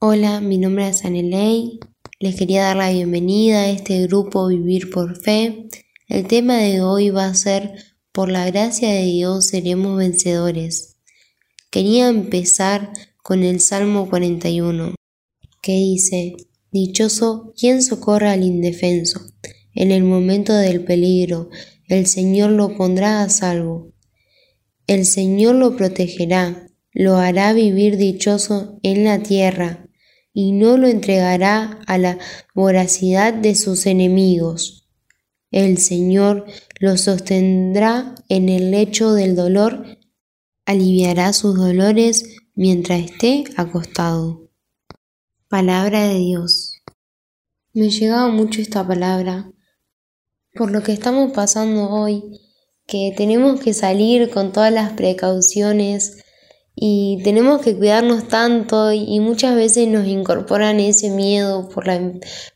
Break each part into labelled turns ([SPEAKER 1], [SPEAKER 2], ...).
[SPEAKER 1] Hola, mi nombre es Anelei. Les quería dar la bienvenida a este grupo Vivir por Fe. El tema de hoy va a ser Por la gracia de Dios seremos vencedores. Quería empezar con el Salmo 41, que dice, Dichoso quien socorra al indefenso. En el momento del peligro, el Señor lo pondrá a salvo. El Señor lo protegerá, lo hará vivir dichoso en la tierra y no lo entregará a la voracidad de sus enemigos. El Señor lo sostendrá en el lecho del dolor, aliviará sus dolores mientras esté acostado. Palabra de Dios. Me llegaba mucho esta palabra por lo que estamos pasando hoy, que tenemos que salir con todas las precauciones y tenemos que cuidarnos tanto y muchas veces nos incorporan ese miedo por, la,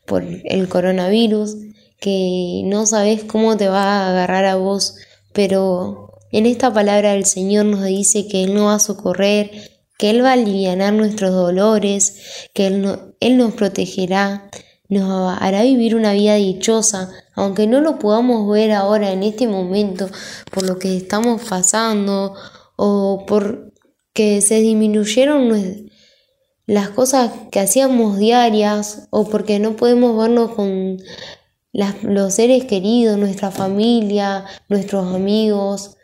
[SPEAKER 1] por el coronavirus que no sabes cómo te va a agarrar a vos, pero en esta palabra el Señor nos dice que Él nos va a socorrer, que Él va a aliviar nuestros dolores, que Él, Él nos protegerá, nos hará vivir una vida dichosa, aunque no lo podamos ver ahora en este momento por lo que estamos pasando o por que se disminuyeron las cosas que hacíamos diarias o porque no podemos vernos con los seres queridos, nuestra familia, nuestros amigos,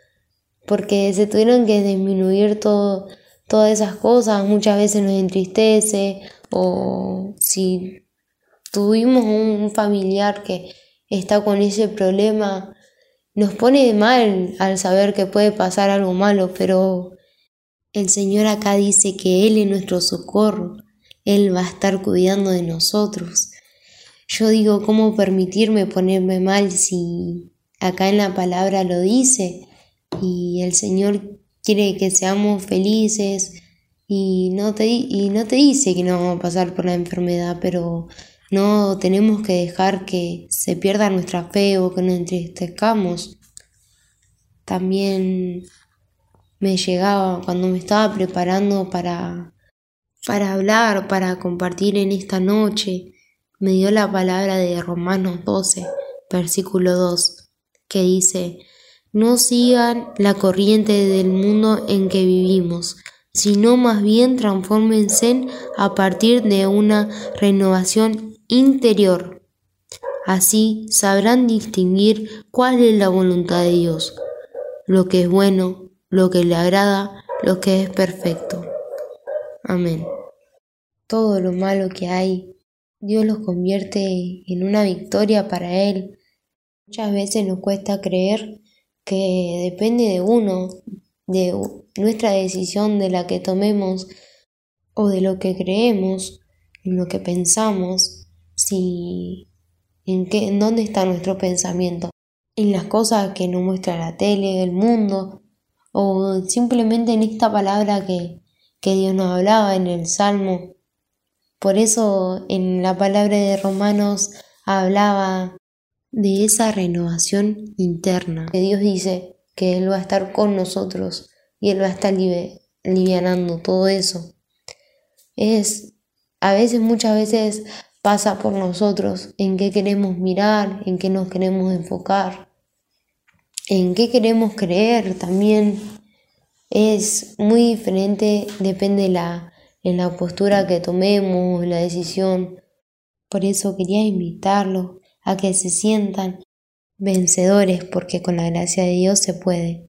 [SPEAKER 1] porque se tuvieron que disminuir todas esas cosas, muchas veces nos entristece o si tuvimos un familiar que está con ese problema, nos pone mal al saber que puede pasar algo malo, pero el Señor acá dice que Él es nuestro socorro, Él va a estar cuidando de nosotros. Yo digo, ¿cómo permitirme ponerme mal si acá en la palabra lo dice? Y el Señor quiere que seamos felices y no te, y no te dice que no vamos a pasar por la enfermedad, pero no tenemos que dejar que se pierda nuestra fe o que nos entristezcamos. También me llegaba cuando me estaba preparando para, para hablar, para compartir en esta noche, me dio la palabra de Romanos 12, versículo 2, que dice, no sigan la corriente del mundo en que vivimos, sino más bien transfórmense a partir de una renovación interior. Así sabrán distinguir cuál es la voluntad de Dios, lo que es bueno, lo que le agrada, lo que es perfecto. Amén. Todo lo malo que hay, Dios lo convierte en una victoria para Él. Muchas veces nos cuesta creer que depende de uno, de nuestra decisión, de la que tomemos o de lo que creemos, en lo que pensamos, si en qué, en dónde está nuestro pensamiento, en las cosas que nos muestra la tele, el mundo, o simplemente en esta palabra que, que Dios nos hablaba en el Salmo. Por eso en la palabra de Romanos hablaba de esa renovación interna, que Dios dice que Él va a estar con nosotros y Él va a estar alivianando todo eso. Es, a veces, muchas veces pasa por nosotros en qué queremos mirar, en qué nos queremos enfocar en qué queremos creer también es muy diferente, depende la, en la postura que tomemos, la decisión. Por eso quería invitarlos a que se sientan vencedores, porque con la gracia de Dios se puede.